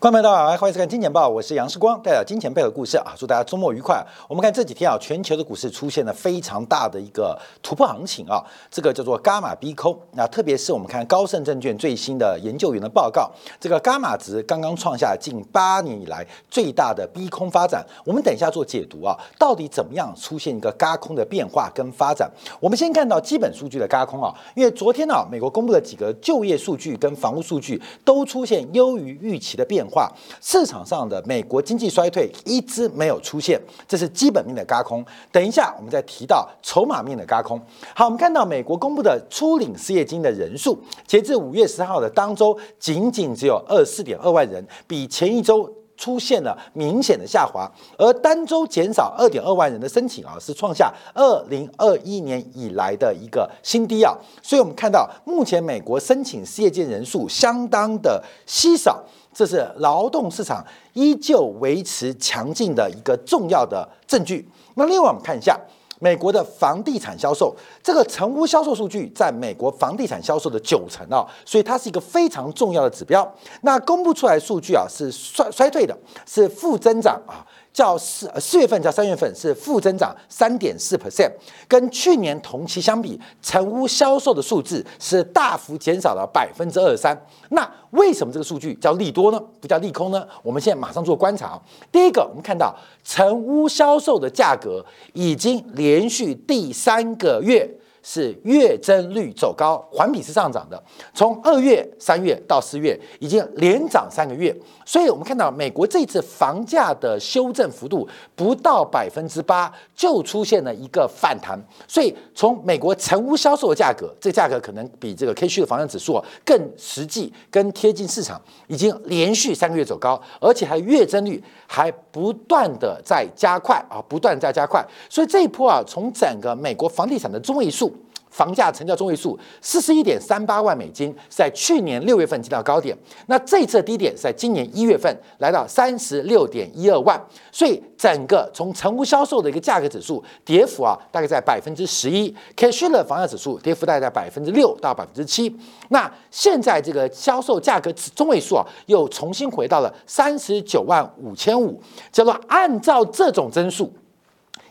观众朋友大家好，欢迎收看《金钱报》，我是杨世光，带来金钱背后故事啊！祝大家周末愉快。我们看这几天啊，全球的股市出现了非常大的一个突破行情啊，这个叫做伽马逼空。那特别是我们看高盛证券最新的研究员的报告，这个伽马值刚刚创下近八年以来最大的逼空发展。我们等一下做解读啊，到底怎么样出现一个嘎空的变化跟发展？我们先看到基本数据的嘎空啊，因为昨天呢，美国公布的几个就业数据跟房屋数据都出现优于预期的变。化市场上的美国经济衰退一直没有出现，这是基本面的轧空。等一下我们再提到筹码面的轧空。好，我们看到美国公布的初领失业金的人数，截至五月十号的当周仅仅只有二四点二万人，比前一周出现了明显的下滑，而单周减少二点二万人的申请啊，是创下二零二一年以来的一个新低啊。所以我们看到目前美国申请失业金人数相当的稀少。这是劳动市场依旧维持强劲的一个重要的证据。那另外我们看一下美国的房地产销售，这个成屋销售数据在美国房地产销售的九成啊，所以它是一个非常重要的指标。那公布出来数据啊是衰衰退的，是负增长啊。较四四月份较三月份是负增长三点四 percent，跟去年同期相比，成屋销售的数字是大幅减少了百分之二十三。那为什么这个数据叫利多呢？不叫利空呢？我们现在马上做观察。第一个，我们看到成屋销售的价格已经连续第三个月。是月增率走高，环比是上涨的。从二月、三月到四月，已经连涨三个月。所以，我们看到美国这次房价的修正幅度不到百分之八，就出现了一个反弹。所以，从美国成屋销售的价格，这价格可能比这个 K 区的房产指数更实际、更贴近市场，已经连续三个月走高，而且还月增率还不断的在加快啊，不断在加快。所以这一波啊，从整个美国房地产的中位数。房价成交中位数四十一点三八万美金，是在去年六月份见到高点。那这次低点是在今年一月份来到三十六点一二万，所以整个从成屋销售的一个价格指数跌幅啊，大概在百分之十一。K 区的房价指数跌幅大概在百分之六到百分之七。那现在这个销售价格中位数啊，又重新回到了三十九万五千五，叫做按照这种增速。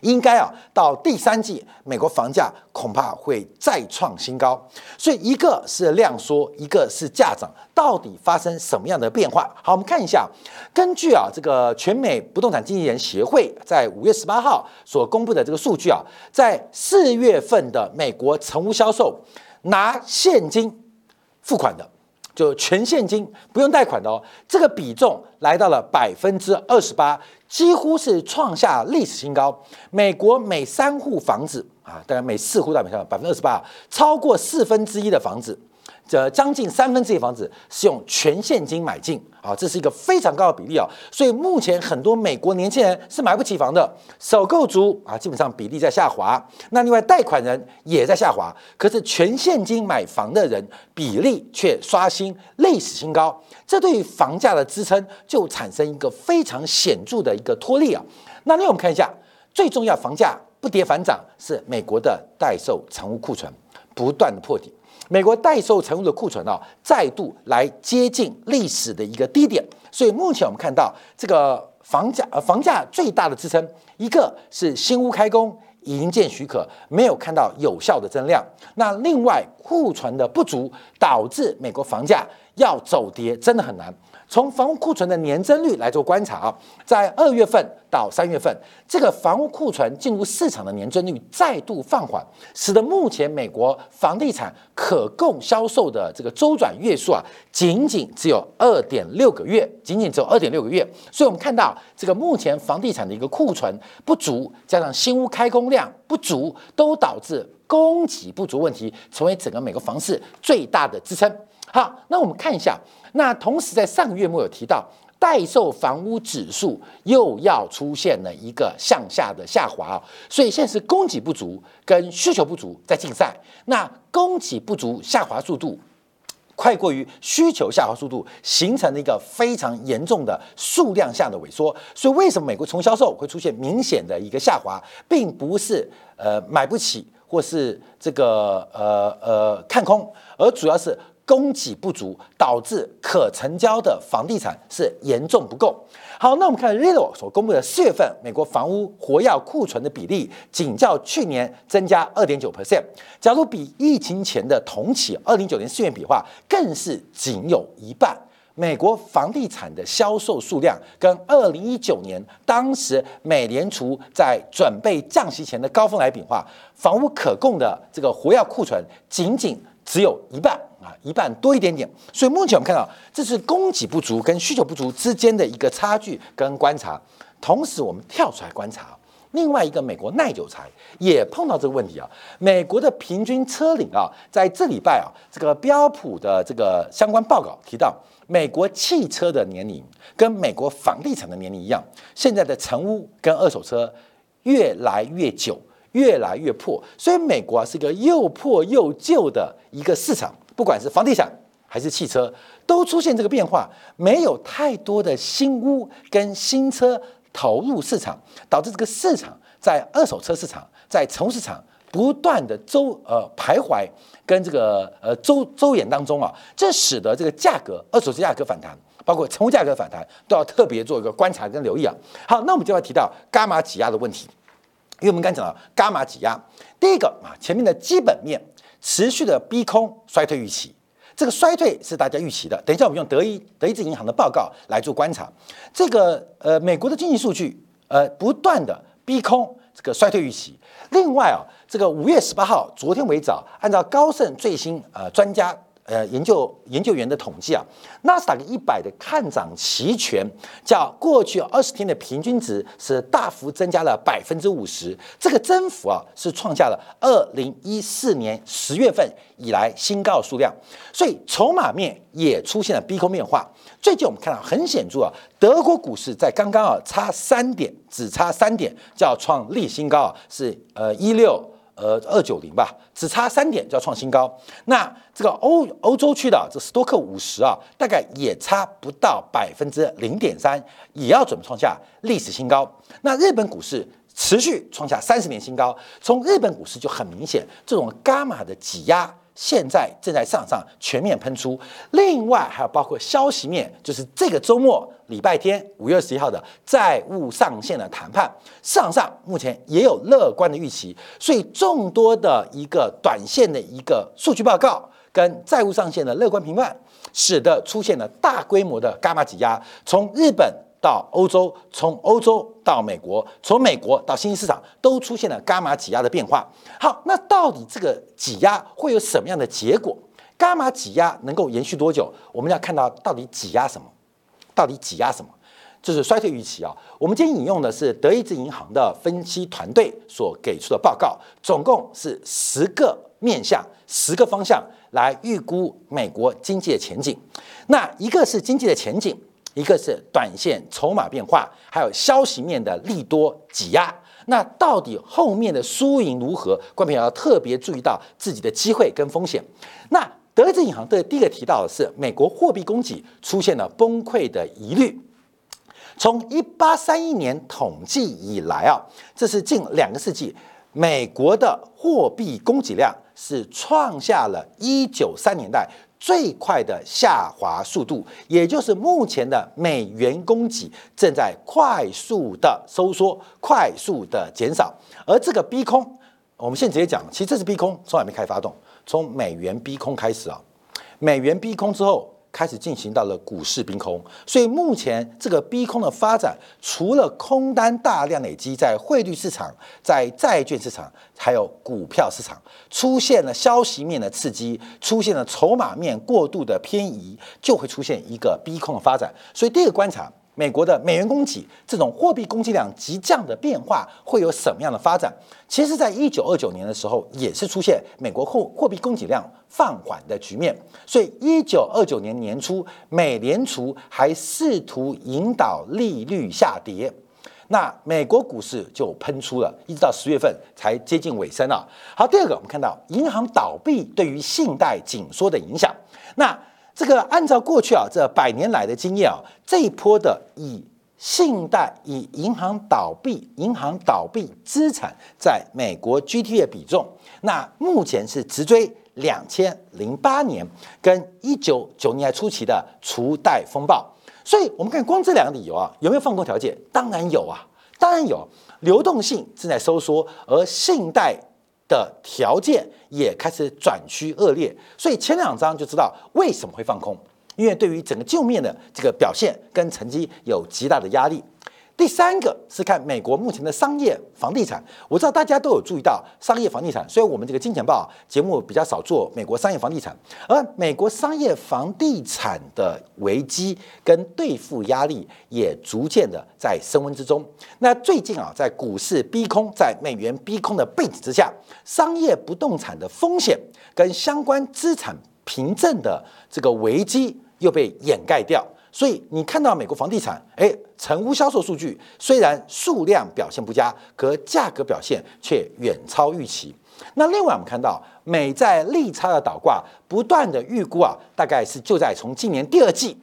应该啊，到第三季，美国房价恐怕会再创新高。所以一个是量缩，一个是价涨，到底发生什么样的变化？好，我们看一下，根据啊这个全美不动产经纪人协会在五月十八号所公布的这个数据啊，在四月份的美国成屋销售，拿现金付款的。就全现金不用贷款的哦，这个比重来到了百分之二十八，几乎是创下历史新高。美国每三户房子啊，大概每四户大概百分之二十八，超过四分之一的房子。这将近三分之一房子是用全现金买进。啊，这是一个非常高的比例啊，所以目前很多美国年轻人是买不起房的，首购族啊基本上比例在下滑，那另外贷款人也在下滑，可是全现金买房的人比例却刷新历史新高，这对于房价的支撑就产生一个非常显著的一个托力啊。那另外我们看一下，最重要房价不跌反涨是美国的待售成屋库存不断的破底。美国待售成屋的库存啊，再度来接近历史的一个低点，所以目前我们看到这个房价呃房价最大的支撑，一个是新屋开工、营建许可没有看到有效的增量，那另外库存的不足导致美国房价要走跌真的很难。从房屋库存的年增率来做观察啊，在二月份到三月份，这个房屋库存进入市场的年增率再度放缓，使得目前美国房地产可供销售的这个周转月数啊，仅仅只有二点六个月，仅仅只有二点六个月。所以，我们看到这个目前房地产的一个库存不足，加上新屋开工量不足，都导致供给不足问题，成为整个美国房市最大的支撑。好，那我们看一下。那同时，在上个月末有提到，待售房屋指数又要出现了一个向下的下滑啊，所以现在是供给不足跟需求不足在竞赛。那供给不足下滑速度快过于需求下滑速度，形成了一个非常严重的数量下的萎缩。所以，为什么美国从销售会出现明显的一个下滑，并不是呃买不起或是这个呃呃看空，而主要是。供给不足，导致可成交的房地产是严重不够。好，那我们看 r i l o 所公布的四月份美国房屋活跃库存的比例，仅较去年增加二点九 percent。假如比疫情前的同期二零九年四月比的话，更是仅有一半。美国房地产的销售数量跟二零一九年当时美联储在准备降息前的高峰来比话，房屋可供的这个活跃库存仅仅只有一半啊，一半多一点点。所以目前我们看到，这是供给不足跟需求不足之间的一个差距跟观察。同时，我们跳出来观察另外一个美国耐久材也碰到这个问题啊。美国的平均车龄啊，在这礼拜啊，这个标普的这个相关报告提到。美国汽车的年龄跟美国房地产的年龄一样，现在的成屋跟二手车越来越久，越来越破，所以美国啊是一个又破又旧的一个市场，不管是房地产还是汽车，都出现这个变化，没有太多的新屋跟新车投入市场，导致这个市场在二手车市场在成屋市场。不断的周呃徘徊跟这个呃周周延当中啊，这使得这个价格二手车价格反弹，包括成屋价格反弹，都要特别做一个观察跟留意啊。好，那我们就要提到伽马挤压的问题，因为我们刚讲了伽马挤压，第一个啊，前面的基本面持续的逼空衰退预期，这个衰退是大家预期的。等一下我们用德意德意志银行的报告来做观察，这个呃美国的经济数据呃不断的逼空这个衰退预期，另外啊。这个五月十八号，昨天为早，按照高盛最新呃专家呃研究研究员的统计啊，纳斯达克一百的看涨期权，较过去二十天的平均值是大幅增加了百分之五十，这个增幅啊是创下了二零一四年十月份以来新高数量，所以筹码面也出现了逼空变化。最近我们看到很显著啊，德国股市在刚刚啊差三点，只差三点就要创历新高啊，是呃一六。呃，二九零吧，只差三点就要创新高。那这个欧欧洲区的这斯托克五十啊，大概也差不到百分之零点三，也要准备创下历史新高。那日本股市持续创下三十年新高，从日本股市就很明显，这种伽马的挤压。现在正在上上全面喷出，另外还有包括消息面，就是这个周末礼拜天五月二十一号的债务上限的谈判，市场上目前也有乐观的预期，所以众多的一个短线的一个数据报告跟债务上限的乐观评判，使得出现了大规模的伽马挤压，从日本。到欧洲，从欧洲到美国，从美国到新兴市场，都出现了伽马挤压的变化。好，那到底这个挤压会有什么样的结果？伽马挤压能够延续多久？我们要看到到底挤压什么？到底挤压什么？就是衰退预期啊。我们今天引用的是德意志银行的分析团队所给出的报告，总共是十个面向、十个方向来预估美国经济的前景。那一个是经济的前景。一个是短线筹码变化，还有消息面的利多挤压。那到底后面的输赢如何？观众要特别注意到自己的机会跟风险。那德意志银行的第一个提到的是，美国货币供给出现了崩溃的疑虑。从一八三一年统计以来啊，这是近两个世纪，美国的货币供给量是创下了一九三年代。最快的下滑速度，也就是目前的美元供给正在快速的收缩、快速的减少。而这个逼空，我们现在直接讲，其实这是逼空，从来没开发动，从美元逼空开始啊，美元逼空之后。开始进行到了股市逼空，所以目前这个逼空的发展，除了空单大量累积在汇率市场、在债券市场，还有股票市场，出现了消息面的刺激，出现了筹码面过度的偏移，就会出现一个逼空的发展。所以第一个观察。美国的美元供给这种货币供给量急降的变化会有什么样的发展？其实，在一九二九年的时候，也是出现美国货货币供给量放缓的局面。所以，一九二九年年初，美联储还试图引导利率下跌，那美国股市就喷出了，一直到十月份才接近尾声啊。好，第二个，我们看到银行倒闭对于信贷紧缩的影响，那。这个按照过去啊这百年来的经验啊，这一波的以信贷、以银行倒闭、银行倒闭资产在美国 GDP 的比重，那目前是直追两千零八年跟一九九年初期的除贷风暴。所以，我们看光这两个理由啊，有没有放空条件？当然有啊，当然有。流动性正在收缩，而信贷的条件也开始转趋恶劣。所以前两章就知道为什么会放空，因为对于整个旧面的这个表现跟成绩有极大的压力。第三个是看美国目前的商业房地产，我知道大家都有注意到商业房地产，虽然我们这个金钱报节目比较少做美国商业房地产，而美国商业房地产的危机跟兑付压力也逐渐的在升温之中。那最近啊，在股市逼空，在美元逼空的背景之下，商业不动产的风险跟相关资产凭证的这个危机又被掩盖掉。所以你看到美国房地产，哎，成屋销售数据虽然数量表现不佳，可价格表现却远超预期。那另外我们看到美债利差的倒挂，不断的预估啊，大概是就在从今年第二季。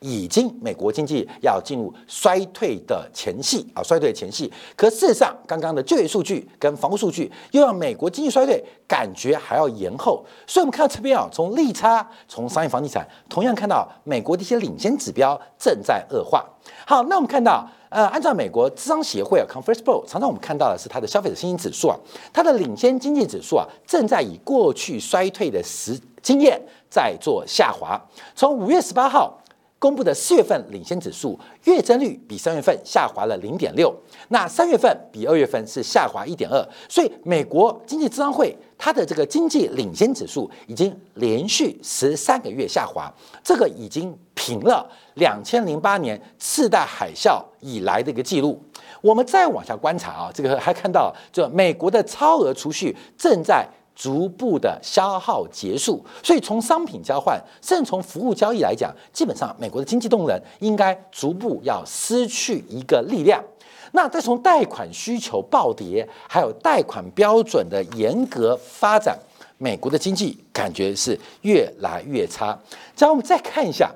已经美国经济要进入衰退的前夕啊，衰退的前夕。可事实上，刚刚的就业数据跟房屋数据又让美国经济衰退感觉还要延后。所以，我们看到这边啊，从利差，从商业房地产，同样看到美国的一些领先指标正在恶化。好，那我们看到，呃，按照美国智商协会啊 （Conference Board） 常常我们看到的是它的消费者信心指数啊，它的领先经济指数啊，正在以过去衰退的时经验在做下滑。从五月十八号。公布的四月份领先指数月增率比三月份下滑了零点六，那三月份比二月份是下滑一点二，所以美国经济智商会它的这个经济领先指数已经连续十三个月下滑，这个已经平了两千零八年次贷海啸以来的一个记录。我们再往下观察啊，这个还看到就美国的超额储蓄正在。逐步的消耗结束，所以从商品交换，甚至从服务交易来讲，基本上美国的经济动能应该逐步要失去一个力量。那再从贷款需求暴跌，还有贷款标准的严格发展，美国的经济感觉是越来越差。只要我们再看一下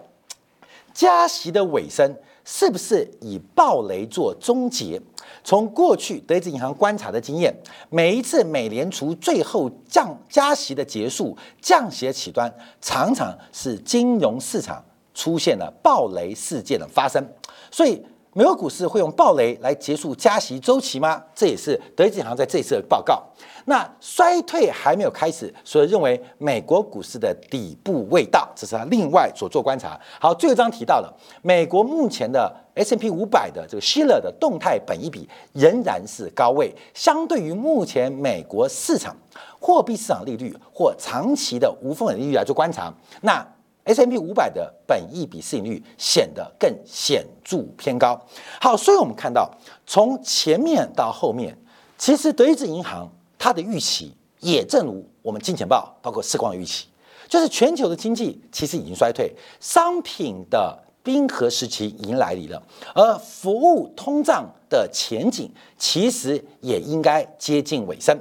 加息的尾声。是不是以暴雷做终结？从过去德意志银行观察的经验，每一次美联储最后降加息的结束、降息的起端，常常是金融市场出现了暴雷事件的发生。所以，美国股市会用暴雷来结束加息周期吗？这也是德意志银行在这次的报告。那衰退还没有开始，所以认为美国股市的底部未到，这是他另外所做观察。好，最后一章提到了美国目前的 S M P 五百的这个希勒的动态本益比仍然是高位，相对于目前美国市场货币市场利率或长期的无风险利率来做观察，那 S M P 五百的本益比市盈率显得更显著偏高。好，所以我们看到从前面到后面，其实德意志银行。它的预期也正如我们金钱报包括世光预期，就是全球的经济其实已经衰退，商品的冰河时期已经来临了，而服务通胀的前景其实也应该接近尾声。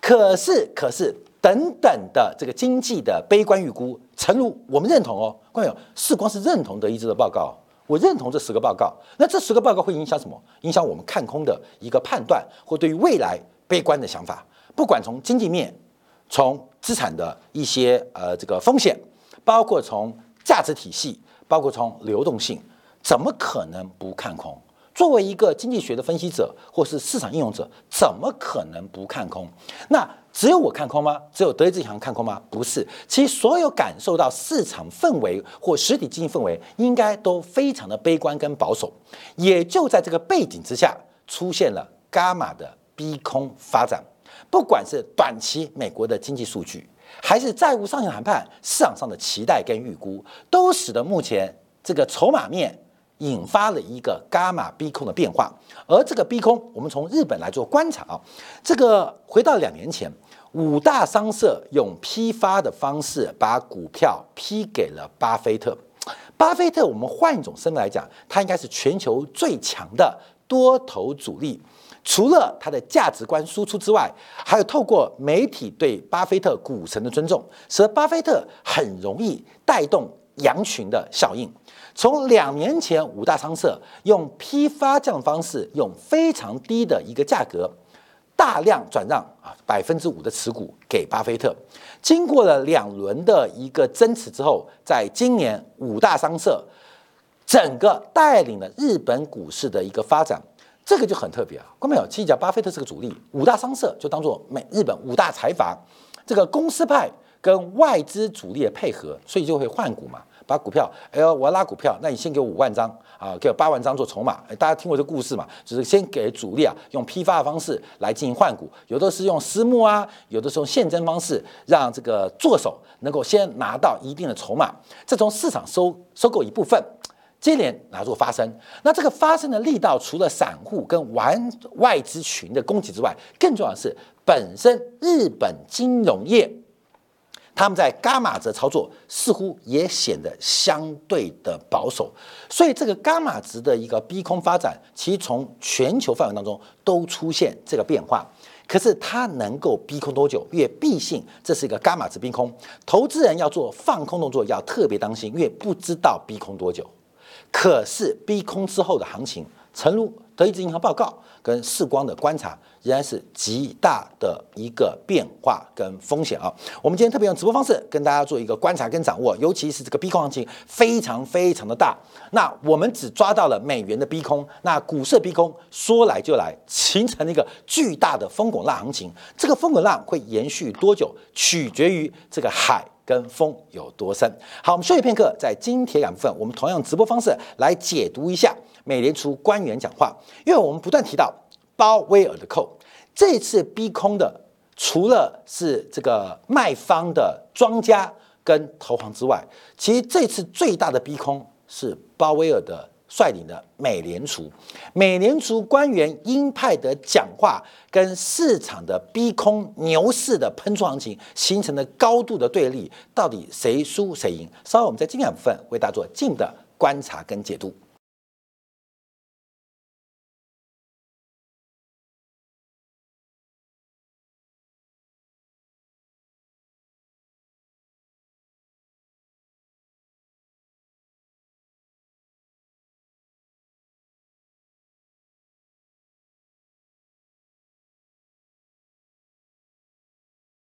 可是，可是等等的这个经济的悲观预估，诚如我们认同哦，观众世光是认同德意志的报告，我认同这十个报告。那这十个报告会影响什么？影响我们看空的一个判断，或对于未来悲观的想法。不管从经济面，从资产的一些呃这个风险，包括从价值体系，包括从流动性，怎么可能不看空？作为一个经济学的分析者或是市场应用者，怎么可能不看空？那只有我看空吗？只有德意志银行看空吗？不是，其实所有感受到市场氛围或实体经济氛围，应该都非常的悲观跟保守。也就在这个背景之下，出现了伽马的逼空发展。不管是短期美国的经济数据，还是债务上限谈判市场上的期待跟预估，都使得目前这个筹码面引发了一个伽马逼空的变化。而这个逼空，我们从日本来做观察啊，这个回到两年前，五大商社用批发的方式把股票批给了巴菲特。巴菲特，我们换一种身份来讲，他应该是全球最强的多头主力。除了他的价值观输出之外，还有透过媒体对巴菲特股神的尊重，使得巴菲特很容易带动羊群的效应。从两年前五大商社用批发这样方式，用非常低的一个价格大量转让啊百分之五的持股给巴菲特。经过了两轮的一个增持之后，在今年五大商社整个带领了日本股市的一个发展，这个就很特别啊。关没有？其实讲巴菲特是个主力，五大商社就当做美日本五大财阀这个公司派跟外资主力的配合，所以就会换股嘛。把股票，哎呦，我要拉股票，那你先给我五万张啊，给我八万张做筹码。大家听过这故事嘛？就是先给主力啊，用批发的方式来进行换股，有的是用私募啊，有的是用现增方式，让这个做手能够先拿到一定的筹码，再从市场收收购一部分，接连拿做发生。那这个发生的力道，除了散户跟玩外资群的攻击之外，更重要的是本身日本金融业。他们在伽马值操作似乎也显得相对的保守，所以这个伽马值的一个逼空发展，其实从全球范围当中都出现这个变化。可是它能够逼空多久？因为毕竟这是一个伽马值逼空，投资人要做放空动作要特别当心，因为不知道逼空多久。可是逼空之后的行情，诚如德意志银行报告跟世光的观察。仍然是极大的一个变化跟风险啊！我们今天特别用直播方式跟大家做一个观察跟掌握，尤其是这个逼空行情非常非常的大。那我们只抓到了美元的逼空，那股市逼空说来就来，形成了一个巨大的风滚浪行情。这个风滚浪会延续多久，取决于这个海跟风有多深。好，我们休息片刻，在金铁杆部分，我们同样直播方式来解读一下美联储官员讲话，因为我们不断提到鲍威尔的扣。这次逼空的，除了是这个卖方的庄家跟投行之外，其实这次最大的逼空是鲍威尔的率领的美联储。美联储官员鹰派的讲话跟市场的逼空牛市的喷出行情形成了高度的对立，到底谁输谁赢？稍后我们在经验部分为大家做进一步的观察跟解读。